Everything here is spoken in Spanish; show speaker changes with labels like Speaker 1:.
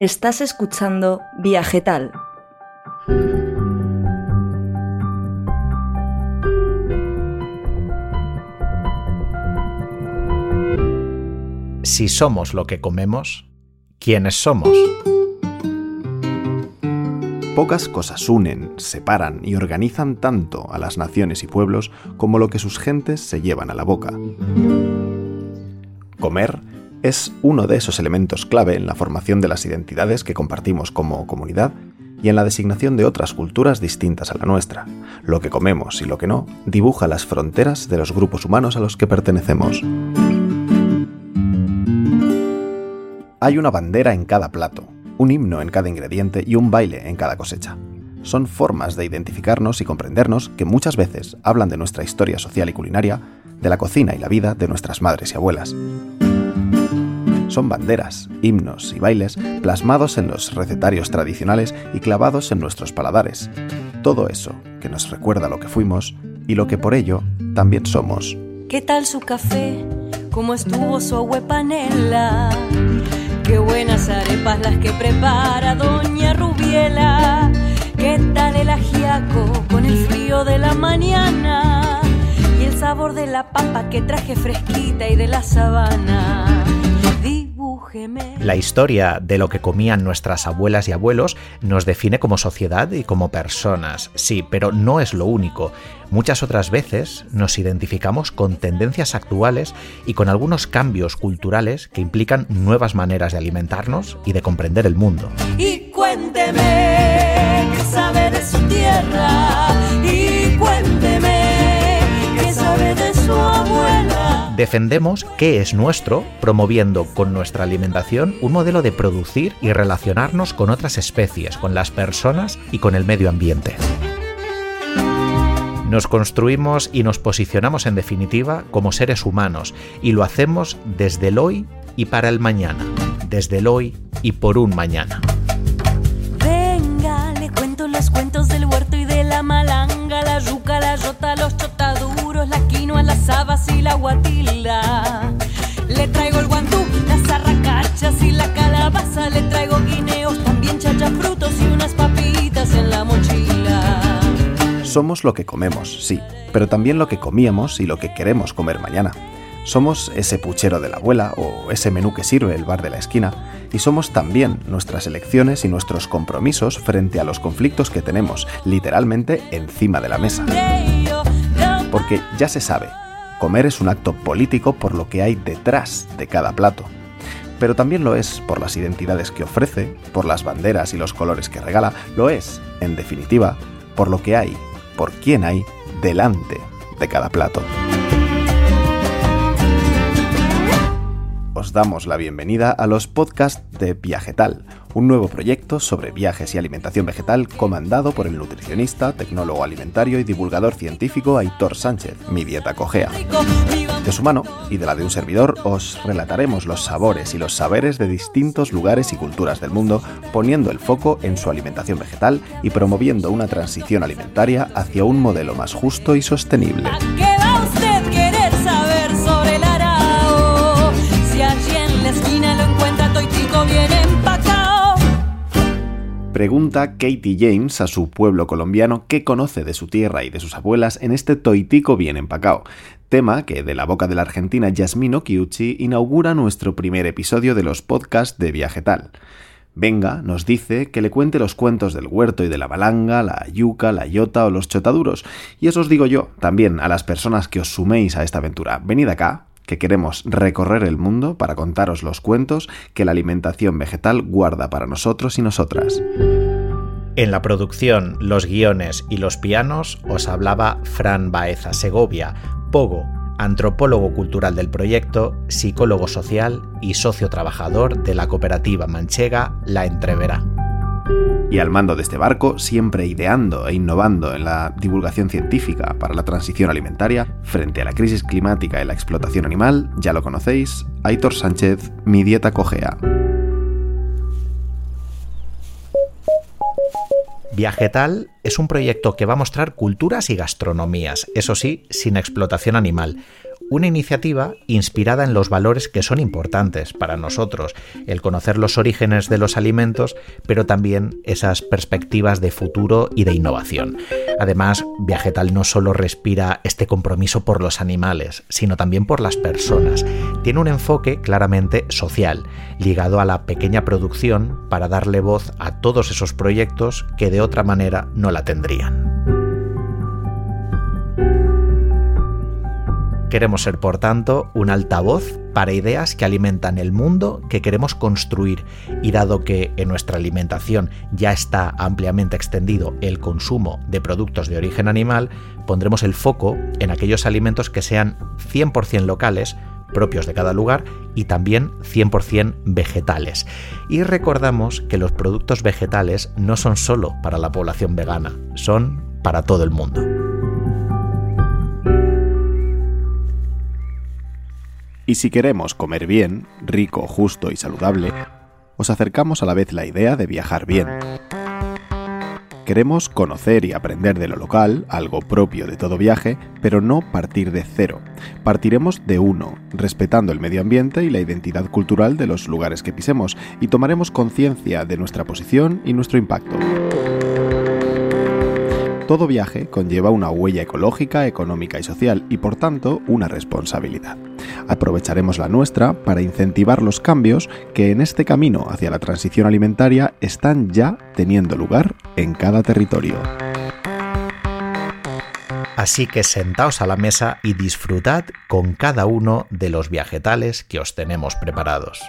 Speaker 1: Estás escuchando Viajetal.
Speaker 2: Si somos lo que comemos, ¿quiénes somos?
Speaker 3: Pocas cosas unen, separan y organizan tanto a las naciones y pueblos como lo que sus gentes se llevan a la boca. Comer es uno de esos elementos clave en la formación de las identidades que compartimos como comunidad y en la designación de otras culturas distintas a la nuestra. Lo que comemos y lo que no dibuja las fronteras de los grupos humanos a los que pertenecemos. Hay una bandera en cada plato, un himno en cada ingrediente y un baile en cada cosecha. Son formas de identificarnos y comprendernos que muchas veces hablan de nuestra historia social y culinaria, de la cocina y la vida de nuestras madres y abuelas. Son banderas, himnos y bailes plasmados en los recetarios tradicionales y clavados en nuestros paladares. Todo eso que nos recuerda lo que fuimos y lo que por ello también somos.
Speaker 4: ¿Qué tal su café? ¿Cómo estuvo su panela? Qué buenas arepas las que prepara Doña Rubiela. ¿Qué tal el ajiaco con el frío de la mañana? Y el sabor de la papa que traje fresquita y de la sabana.
Speaker 2: La historia de lo que comían nuestras abuelas y abuelos nos define como sociedad y como personas, sí, pero no es lo único. Muchas otras veces nos identificamos con tendencias actuales y con algunos cambios culturales que implican nuevas maneras de alimentarnos y de comprender el mundo.
Speaker 4: Y cuénteme qué sabe de su tierra
Speaker 2: defendemos qué es nuestro, promoviendo con nuestra alimentación un modelo de producir y relacionarnos con otras especies, con las personas y con el medio ambiente. Nos construimos y nos posicionamos en definitiva como seres humanos y lo hacemos desde el hoy y para el mañana, desde el hoy y por un mañana.
Speaker 4: Venga, le cuento los cuentos del huerto y de la malanga, la yuca, la yota, los la guatila. Le traigo el guantú, las arracachas y la calabaza, le traigo guineos, también frutos y unas papitas en la mochila.
Speaker 3: Somos lo que comemos, sí, pero también lo que comíamos y lo que queremos comer mañana. Somos ese puchero de la abuela o ese menú que sirve el bar de la esquina y somos también nuestras elecciones y nuestros compromisos frente a los conflictos que tenemos literalmente encima de la mesa. Porque ya se sabe, comer es un acto político por lo que hay detrás de cada plato. Pero también lo es por las identidades que ofrece, por las banderas y los colores que regala, lo es, en definitiva, por lo que hay, por quién hay delante de cada plato. Os damos la bienvenida a los podcasts de Viajetal, un nuevo proyecto sobre viajes y alimentación vegetal comandado por el nutricionista, tecnólogo alimentario y divulgador científico Aitor Sánchez, Mi Dieta Cogea. De su mano y de la de un servidor os relataremos los sabores y los saberes de distintos lugares y culturas del mundo, poniendo el foco en su alimentación vegetal y promoviendo una transición alimentaria hacia un modelo más justo y sostenible. Pregunta Katie James a su pueblo colombiano qué conoce de su tierra y de sus abuelas en este toitico bien empacao, tema que de la boca de la argentina Yasmin Okiuchi inaugura nuestro primer episodio de los podcasts de Viaje Tal. Venga, nos dice que le cuente los cuentos del huerto y de la balanga, la yuca, la yota o los chotaduros. Y eso os digo yo, también a las personas que os suméis a esta aventura. Venid acá, que queremos recorrer el mundo para contaros los cuentos que la alimentación vegetal guarda para nosotros y nosotras.
Speaker 2: En la producción, los guiones y los pianos os hablaba Fran Baeza Segovia, Pogo, antropólogo cultural del proyecto, psicólogo social y socio trabajador de la cooperativa manchega La Entreverá.
Speaker 3: Y al mando de este barco, siempre ideando e innovando en la divulgación científica para la transición alimentaria frente a la crisis climática y la explotación animal, ya lo conocéis, Aitor Sánchez, Mi Dieta Cogea.
Speaker 2: Viajetal es un proyecto que va a mostrar culturas y gastronomías, eso sí, sin explotación animal, una iniciativa inspirada en los valores que son importantes para nosotros, el conocer los orígenes de los alimentos, pero también esas perspectivas de futuro y de innovación. Además, Viajetal no solo respira este compromiso por los animales, sino también por las personas. Tiene un enfoque claramente social, ligado a la pequeña producción para darle voz a todos esos proyectos que de otra manera no la tendrían. Queremos ser, por tanto, un altavoz para ideas que alimentan el mundo que queremos construir y dado que en nuestra alimentación ya está ampliamente extendido el consumo de productos de origen animal, pondremos el foco en aquellos alimentos que sean 100% locales, propios de cada lugar y también 100% vegetales. Y recordamos que los productos vegetales no son solo para la población vegana, son para todo el mundo.
Speaker 3: Y si queremos comer bien, rico, justo y saludable, os acercamos a la vez la idea de viajar bien. Queremos conocer y aprender de lo local, algo propio de todo viaje, pero no partir de cero. Partiremos de uno, respetando el medio ambiente y la identidad cultural de los lugares que pisemos, y tomaremos conciencia de nuestra posición y nuestro impacto. Todo viaje conlleva una huella ecológica, económica y social y por tanto una responsabilidad. Aprovecharemos la nuestra para incentivar los cambios que en este camino hacia la transición alimentaria están ya teniendo lugar en cada territorio.
Speaker 2: Así que sentaos a la mesa y disfrutad con cada uno de los viajetales que os tenemos preparados.